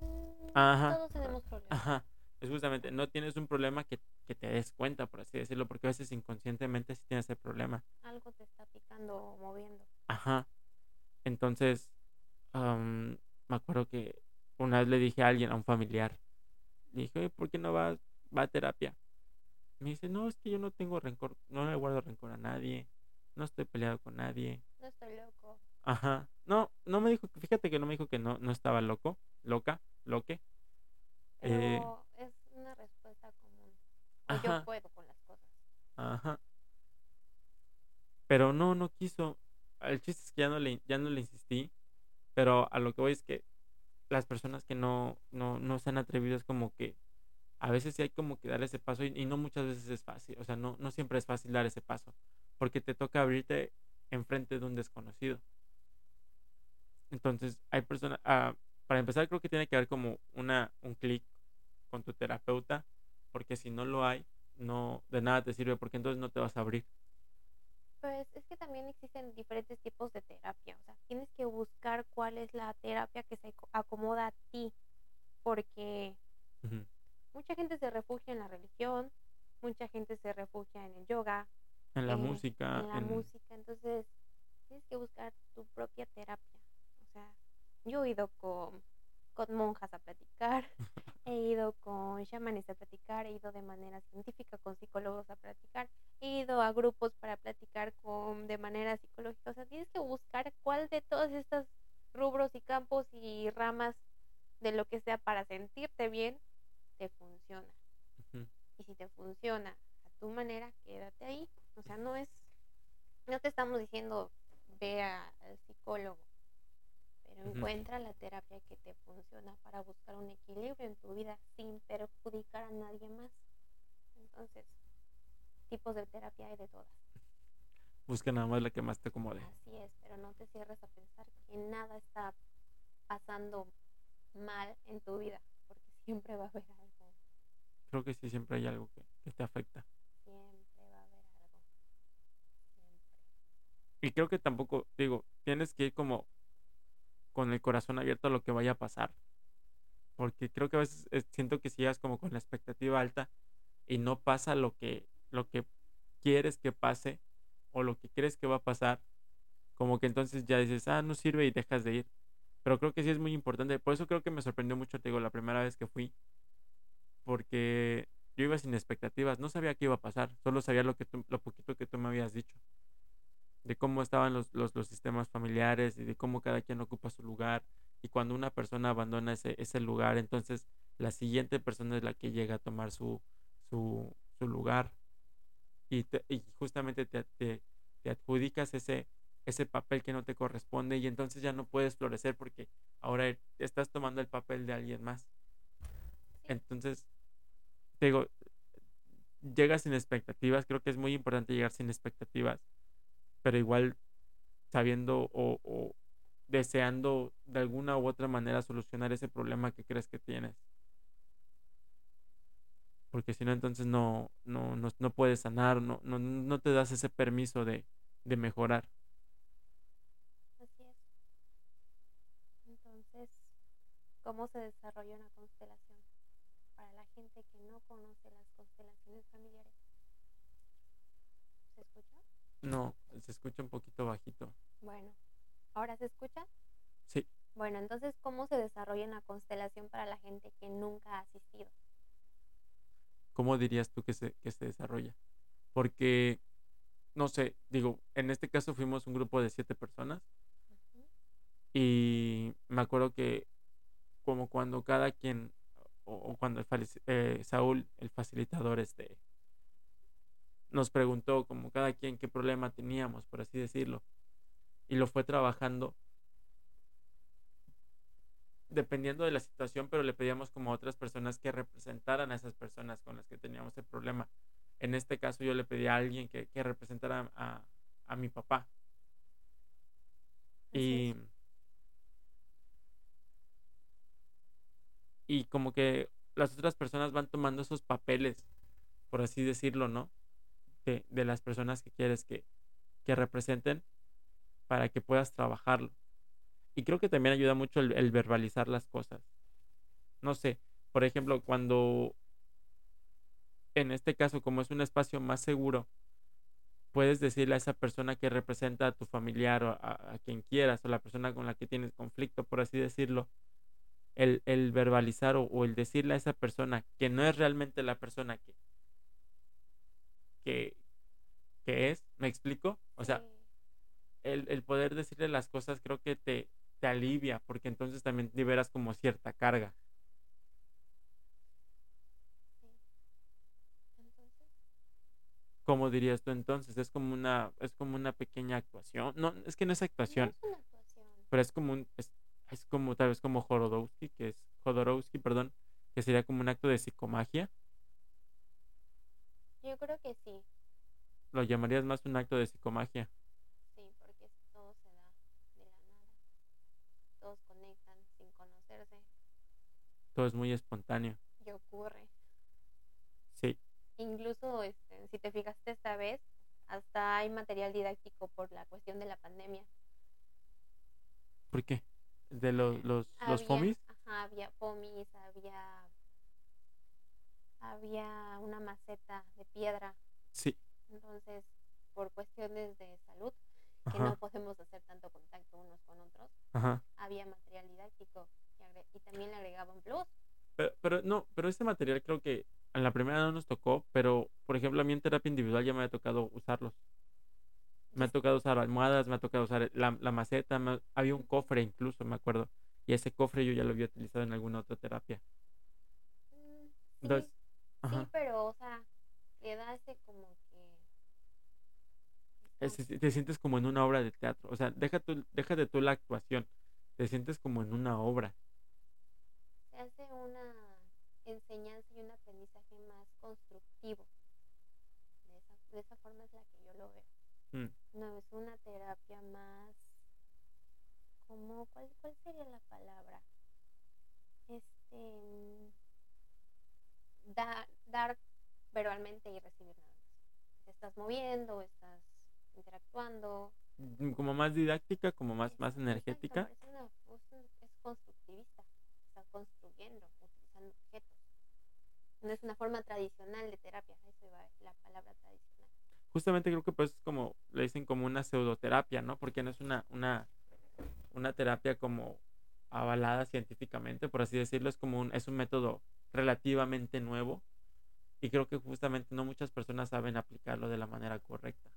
Mm, ajá. Todos tenemos problemas. Ajá. Es justamente, no tienes un problema que, que, te des cuenta, por así decirlo, porque a veces inconscientemente sí tienes el problema. Algo te está picando o moviendo. Ajá. Entonces, me acuerdo que una vez le dije a alguien, a un familiar, le dije, ¿por qué no va, va a terapia? Me dice, no, es que yo no tengo rencor, no le guardo rencor a nadie, no estoy peleado con nadie. No estoy loco. Ajá. No, no me dijo, fíjate que no me dijo que no, no estaba loco, loca, loque. Pero eh, es una respuesta común. yo puedo con las cosas. Ajá. Pero no, no quiso. El chiste es que ya no le, ya no le insistí. Pero a lo que voy es que las personas que no, no, no se han atrevido es como que a veces sí hay como que dar ese paso y, no muchas veces es fácil, o sea, no, no siempre es fácil dar ese paso, porque te toca abrirte enfrente de un desconocido. Entonces, hay personas, ah, para empezar creo que tiene que haber como una, un clic con tu terapeuta, porque si no lo hay, no, de nada te sirve, porque entonces no te vas a abrir. Pues es que también existen diferentes tipos de terapia. O sea, tienes que buscar cuál es la terapia que se acomoda a ti. Porque mucha gente se refugia en la religión, mucha gente se refugia en el yoga, en la música. En la música. Entonces, tienes que buscar tu propia terapia. O sea, yo he ido con, con monjas a platicar, he ido con chamanes a platicar, he ido de manera científica con psicólogos a platicar, he ido a grupos para platicar con de manera psicológica. O sea, tienes que buscar cuál de todos estos rubros y campos y ramas de lo que sea para sentirte bien te funciona. Y si te funciona a tu manera, quédate ahí. O sea, no es, no te estamos diciendo ve al psicólogo, pero encuentra la terapia que te funciona para buscar un equilibrio en tu vida sin perjudicar a nadie más. Entonces, tipos de terapia hay de todas. Busca nada más la que más te acomode. Así es, pero no te cierres a pensar que nada está pasando mal en tu vida, porque siempre va a haber algo. Creo que sí, siempre hay algo que, que te afecta. Y creo que tampoco, digo, tienes que ir como con el corazón abierto a lo que vaya a pasar. Porque creo que a veces eh, siento que si llegas como con la expectativa alta y no pasa lo que, lo que quieres que pase o lo que crees que va a pasar, como que entonces ya dices, ah, no sirve y dejas de ir. Pero creo que sí es muy importante. Por eso creo que me sorprendió mucho, te digo, la primera vez que fui. Porque yo iba sin expectativas, no sabía qué iba a pasar, solo sabía lo, que lo poquito que tú me habías dicho de cómo estaban los, los, sistemas familiares y de cómo cada quien ocupa su lugar. Y cuando una persona abandona ese, ese lugar, entonces la siguiente persona es la que llega a tomar su, su, su lugar. Y, y justamente te, te, te, adjudicas ese, ese papel que no te corresponde y entonces ya no puedes florecer porque ahora estás tomando el papel de alguien más. Entonces, te digo, llegas sin expectativas, creo que es muy importante llegar sin expectativas pero igual sabiendo o, deseando de alguna u otra manera solucionar ese problema que crees que tienes. Porque si no, entonces no, no, no, puedes sanar, no, no, no te das ese permiso de, de mejorar. Así es. Entonces, ¿cómo se desarrolla una constelación? Para la gente que no conoce las constelaciones familiares. ¿Se escucha? No, se escucha un poquito bajito. Bueno, ¿ahora se escucha? Sí. Bueno, entonces, ¿cómo se desarrolla una constelación para la gente que nunca ha asistido? ¿Cómo dirías tú que se, que se desarrolla? Porque, no sé, digo, en este caso fuimos un grupo de siete personas y me acuerdo que como cuando cada quien, o, cuando eh, Saúl, el facilitador, este, nos preguntó como cada quien qué problema teníamos, por así decirlo, y lo fue trabajando dependiendo de la situación, pero le pedíamos como a otras personas que representaran a esas personas con las que teníamos el problema. En este caso yo le pedí a alguien que, representara a, a, mi papá. Y, y como que las otras personas van tomando esos papeles, por así decirlo, ¿no? De, las personas que quieres que, que, representen para que puedas trabajarlo. Y creo que también ayuda mucho el, verbalizar las cosas. No sé, por ejemplo, cuando en este caso, como es un espacio más seguro, puedes decirle a esa persona que representa a tu familiar o a, quien quieras, o la persona con la que tienes conflicto, por así decirlo, el, el verbalizar o, o, el decirle a esa persona que no es realmente la persona que, que, es, ¿me explico? O sea, el, poder decirle las cosas creo que te, te alivia, porque entonces también liberas como cierta carga. ¿Cómo dirías tú entonces? Es como una, es como una pequeña actuación. No, es que no es actuación. Pero es como un, es, es, como tal vez como Jorodowski, que es Jodorowsky, perdón, que sería como un acto de psicomagia. Yo creo que sí. ¿Lo llamarías más un acto de psicomagia? Sí, porque todo se da de la nada. Todos conectan sin conocerse. Todo es muy espontáneo. Y ocurre. Sí. Incluso, este, si te fijaste esta vez, Hasta hay material didáctico por la cuestión de la pandemia. ¿Por qué? ¿De los, los, los FOMIs? ajá, había FOMIs, había, había una maceta de piedra. Sí. Entonces, por cuestiones de salud, que no podemos hacer tanto contacto unos con otros, ajá. había material didáctico y, también le agregaban plus. Pero, pero no, pero ese material creo que en la primera no nos tocó, pero por ejemplo a mí en terapia individual ya me ha tocado usarlos. Me ha tocado usar almohadas, me ha tocado usar la, la maceta, me- había un cofre incluso, me acuerdo. Y ese cofre yo ya lo había utilizado en alguna otra terapia. Mm, Sí, Entonces, sí, pero, o sea, le da ese como que... es- te sientes como en una obra de teatro. O sea, deja tú, déjate tú la actuación. Te sientes como en una obra. se hace una enseñanza y un aprendizaje más constructivo. De esa, de esa forma es la que yo lo veo. Mm. No es una terapia más como ¿cuál, cuál sería la palabra? Este mm, dar, dar verbalmente y recibir nada más. Te estás moviendo, estás interactuando. Mm, Como más didáctica, como más, más energética. Es, una- es constructivista. Está construyendo, utilizando objetos. No es una forma tradicional de terapia, eso va la palabra tradicional. Justamente creo que pues es como, le dicen como una pseudoterapia, ¿no? Porque no es una, una, una terapia como avalada científicamente, por así decirlo, es como un, es un método relativamente nuevo y creo que justamente no muchas personas saben aplicarlo de la manera correcta.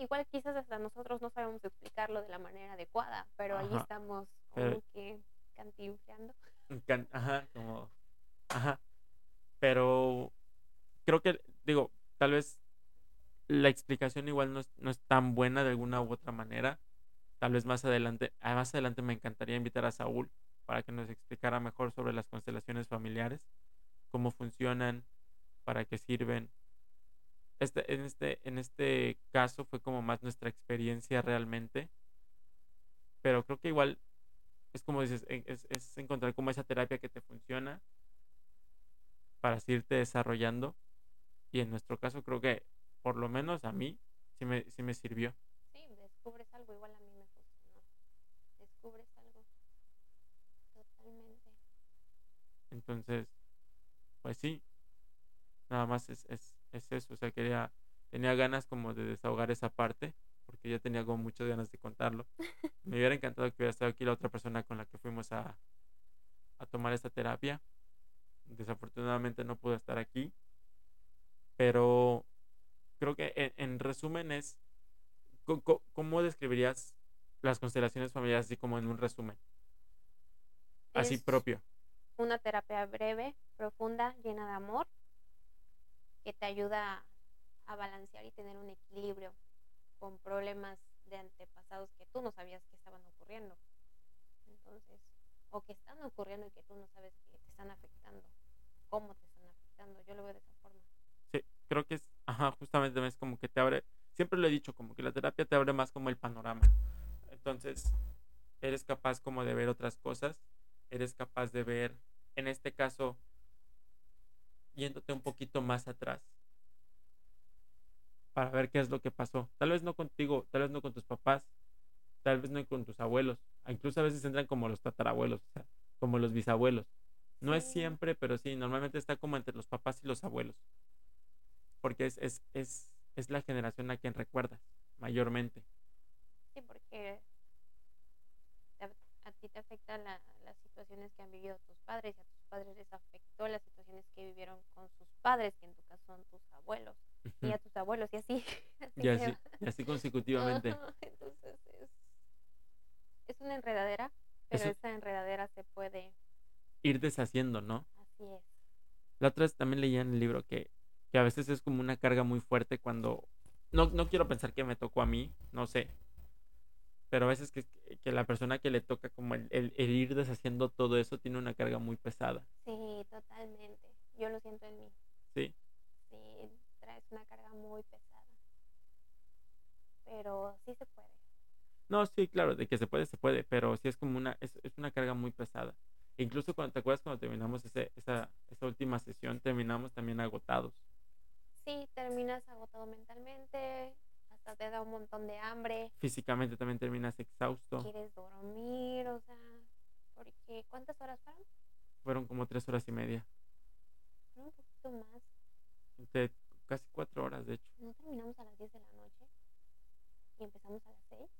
Igual quizás hasta nosotros no sabemos explicarlo de la manera adecuada, pero ahí Ajá, estamos pero- como que cantinfleando. Can- Ajá, como, ajá, pero creo que, digo, tal vez la explicación igual no es, no es tan buena de alguna u otra manera. Tal vez más adelante, ah, más adelante me encantaría invitar a Saúl para que nos explicara mejor sobre las constelaciones familiares, cómo funcionan, para qué sirven. Este, en, este, en este caso fue como más nuestra experiencia realmente, pero creo que igual es como dices, e- es, es encontrar como esa terapia que te funciona para seguirte desarrollando y en nuestro caso creo que por lo menos a mí sí me, sí me sirvió. Sí, descubres algo, igual a mí me funcionó. Descubres algo totalmente. Entonces, pues sí, nada más es, es, es eso. O sea, quería, tenía ganas como de desahogar esa parte, porque ya tenía como muchas ganas de contarlo. Me hubiera encantado que hubiera estado aquí la otra persona con la que fuimos a, a tomar esta terapia. Desafortunadamente no pudo estar aquí, pero creo que en, en resumen es, co- ¿cómo describirías las constelaciones familiares así como en un resumen? Así Es propio. Una terapia breve, profunda, llena de amor, que te ayuda a balancear y tener un equilibrio con problemas de antepasados que tú no sabías que estaban ocurriendo. Entonces, o que están ocurriendo y que tú no sabes que te están afectando. ¿Cómo te están afectando? Yo lo veo de esa forma. Sí, creo que es, ajá, justamente es como que te abre, siempre lo he dicho, como que la terapia te abre más como el panorama. Entonces, eres capaz como de ver otras cosas, eres capaz de ver, en este caso, yéndote un poquito más atrás para ver qué es lo que pasó. Tal vez no contigo, tal vez no con tus papás, tal vez no con tus abuelos, ah, incluso a veces entran como los tatarabuelos, o sea, como los bisabuelos. No es siempre, pero sí, normalmente está como entre los papás y los abuelos porque es, es, es, es la generación a quien recuerdas, mayormente. Sí, porque ti te afectan la- las situaciones que han vivido tus padres y a tus padres les afectó las situaciones que vivieron con sus padres, que en tu caso son tus abuelos, y a tus abuelos, y así, así Y así, y así consecutivamente. Entonces es, es una enredadera, pero un- esa enredadera se puede, Ir deshaciendo, ¿no? así es. La otra vez también leía en el libro que, que a veces es como una carga muy fuerte cuando... No, no quiero pensar que me tocó a mí, no sé. Pero a veces que, que la persona que le toca como el, el- el ir deshaciendo todo eso tiene una carga muy pesada. Sí, totalmente. Yo lo siento en mí. Sí, Sí, traes una carga muy pesada. Pero sí se puede. No, sí, claro, de que se puede, se puede, pero sí es como una, es, es una carga muy pesada. Incluso cuando te acuerdas cuando terminamos ese, esa, esa última sesión, terminamos también agotados. Sí, terminas agotado mentalmente, te da un montón de hambre. Físicamente también terminas exhausto. Quieres dormir, o sea, porque ¿cuántas horas fueron? Fueron como tres horas y media. un poquito más. De casi cuatro horas, de hecho. ¿No terminamos a las 10 de la noche? ¿Y empezamos a las 6?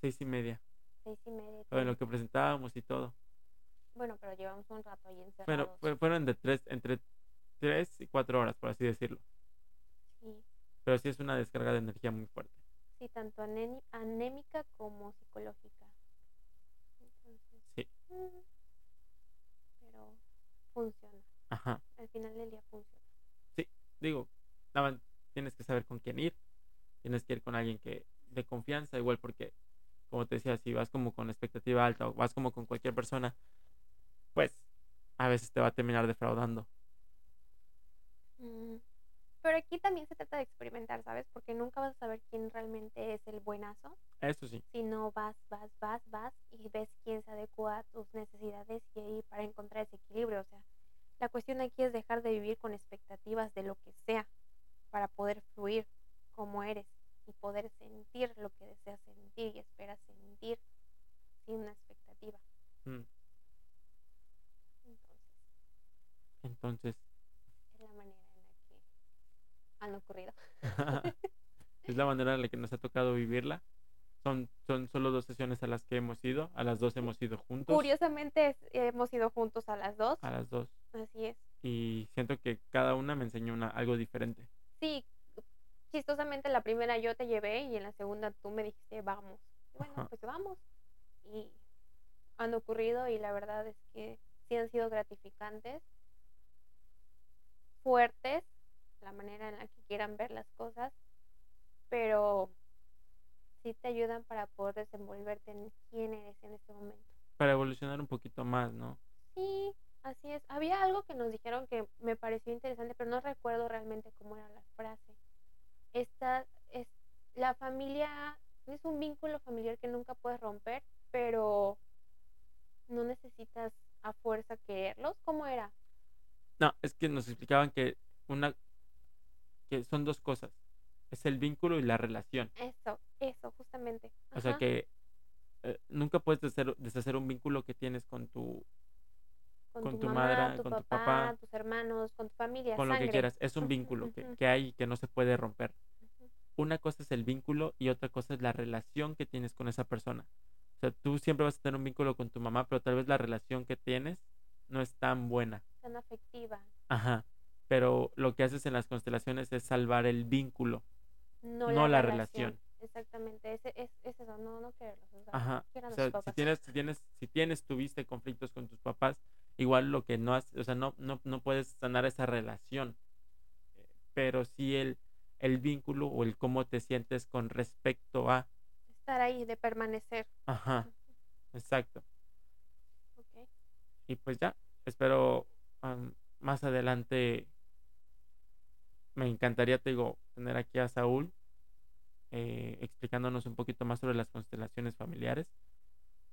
Seis y media. Seis y media. En lo que presentábamos y todo. Bueno, pero llevamos un rato ahí encerrados. Pero fueron de tres, entre tres y cuatro horas, por así decirlo. Sí. Pero sí es una descarga de energía muy fuerte. Sí, tanto anémica como psicológica. sí. Mm, pero funciona. Ajá. Al final del día funciona. Sí, digo, tienes que saber con quién ir. Tienes que ir con alguien que de confianza, igual porque, como te decía, si vas como con expectativa alta o vas como con cualquier persona, pues a veces te va a terminar defraudando. Mm, pero aquí también se trata de experimentar, ¿sabes? Porque nunca vas a saber quién realmente es el buenazo. Eso sí. Si no vas, vas, vas, vas y ves quién se adecua a tus necesidades y ahí para encontrar ese equilibrio. O sea, la cuestión aquí es dejar de vivir con expectativas de lo que sea para poder fluir como eres y poder sentir lo que deseas sentir y esperas sentir sin una expectativa. Mm. Entonces. Entonces. Es la manera en la que han ocurrido. es la manera en la que nos ha tocado vivirla. Son, son solo dos sesiones a las que hemos ido, a las dos hemos ido juntos. Curiosamente hemos ido juntos a las dos. A las dos. Así es. Y siento que cada una me enseñó una, algo diferente. Sí, chistosamente la primera yo te llevé y en la segunda tú me dijiste vamos. bueno, pues vamos. Y han ocurrido y la verdad es que sí han sido gratificantes, fuertes, la manera en la que quieran ver las cosas, pero sí te ayudan para poder desenvolverte en quién eres en este momento. Para evolucionar un poquito más, ¿no? Sí, así es. Había algo que nos dijeron que me pareció interesante, pero no recuerdo realmente cómo era la frase esta es la familia es un vínculo familiar que nunca puedes romper, pero no necesitas a fuerza quererlos. ¿Cómo era? No, es que nos explicaban que una que son dos cosas. Es el vínculo y la relación. Eso, eso, justamente. O sea que eh, nunca puedes deshacer, deshacer, un vínculo que tienes con tu con, tu, madre, con tu papá, tus hermanos, con tu familia. Con lo que quieras. Es un vínculo que, que, hay y que no se puede romper. Una cosa es el vínculo y otra cosa es la relación que tienes con esa persona. O sea, tú siempre vas a tener un vínculo con tu mamá, pero tal vez la relación que tienes no es tan buena. Tan afectiva. Ajá. Pero lo que haces en las constelaciones es salvar el vínculo, no, la, relación. Exactamente, es, es, eso, no, no quererlos. Ajá. O sea, si tienes, si tienes, si tienes, tuviste conflictos con tus papás, igual lo que no has, o sea, no, no, no puedes sanar esa relación, eh, pero sí el, el vínculo o el cómo te sientes con respecto a estar ahí, de permanecer. Ajá, exacto. Y pues ya, espero más adelante, me encantaría, te digo, tener aquí a Saúl eh, explicándonos un poquito más sobre las constelaciones familiares.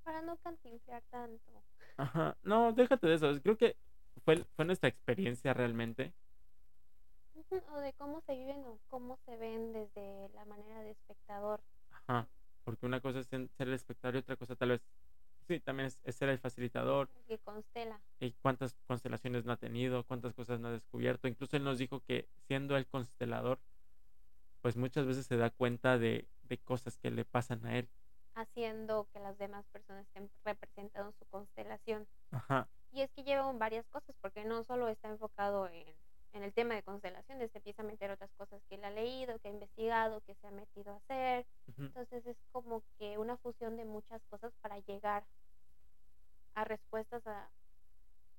Para no cantinflar tanto. Ajá, no, déjate de eso. Creo que fue, fue nuestra experiencia realmente. O de cómo se viven o cómo se ven desde la manera de espectador. Ajá, porque una cosa es ser el espectador y otra cosa tal vez, sí, también es, ser el facilitador. que constela. Y cuántas constelaciones no ha tenido, cuántas cosas no ha descubierto. Incluso él nos dijo que siendo el constelador, pues muchas veces se da cuenta de, de cosas que le pasan a él haciendo que las demás personas estén representando su constelación. Ajá. Y es que llevan varias cosas, porque no solo está enfocado en, en el tema de constelaciones, se empieza a meter otras cosas que él ha leído, que ha investigado, que se ha metido a hacer. Entonces es como que una fusión de muchas cosas para llegar a respuestas a,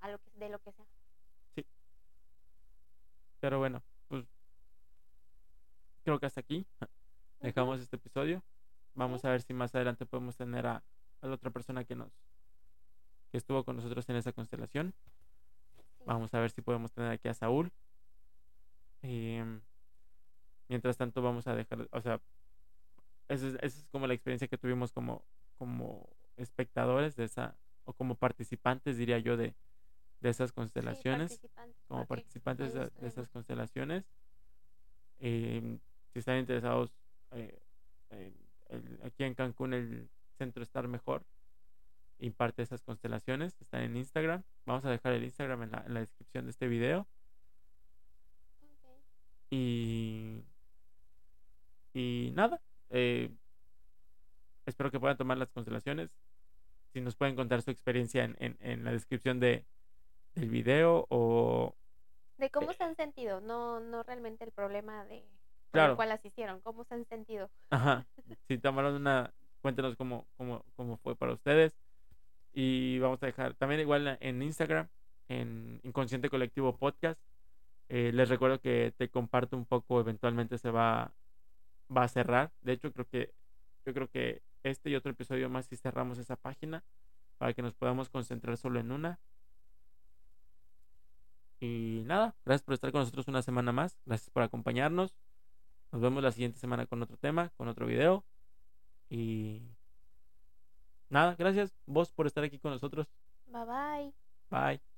a lo que de lo que sea. Sí. Pero bueno, pues creo que hasta aquí dejamos este episodio. Vamos a ver si más adelante podemos tener a, a la otra persona que nos que estuvo con nosotros en esa constelación. Vamos a ver si podemos tener aquí a Saúl. Em, mientras tanto vamos a dejar, o sea, esa es, es, como la experiencia que tuvimos como, como espectadores de esa, o como participantes, diría yo, de, de esas constelaciones. como participantes de, esas constelaciones. Em, si están interesados, eh, eh, el- aquí en Cancún el centro Estar Mejor imparte esas constelaciones. Están en Instagram. Vamos a dejar el Instagram en la, en la descripción de este video. Y, y nada, eh, espero que puedan tomar las constelaciones. Si nos pueden contar su experiencia en, en- en la descripción de, del video o... De cómo Eh, se han sentido, no, no realmente el problema de Claro. el cual las hicieron, cómo se han sentido. Ajá, si tomaron una... Cuéntenos cómo, cómo, cómo fue para ustedes. Y vamos a dejar también igual en Instagram, en Inconsciente Colectivo Podcast. Eh, les recuerdo que te comparto un poco, eventualmente se va, va a cerrar. De hecho, creo que yo creo que este y otro episodio más si cerramos esa página para que nos podamos concentrar solo en una. Y nada, gracias por estar con nosotros una semana más. Gracias por acompañarnos. Nos vemos la siguiente semana con otro tema, con otro video. Y nada, gracias vos por estar aquí con nosotros. Bye bye. Bye.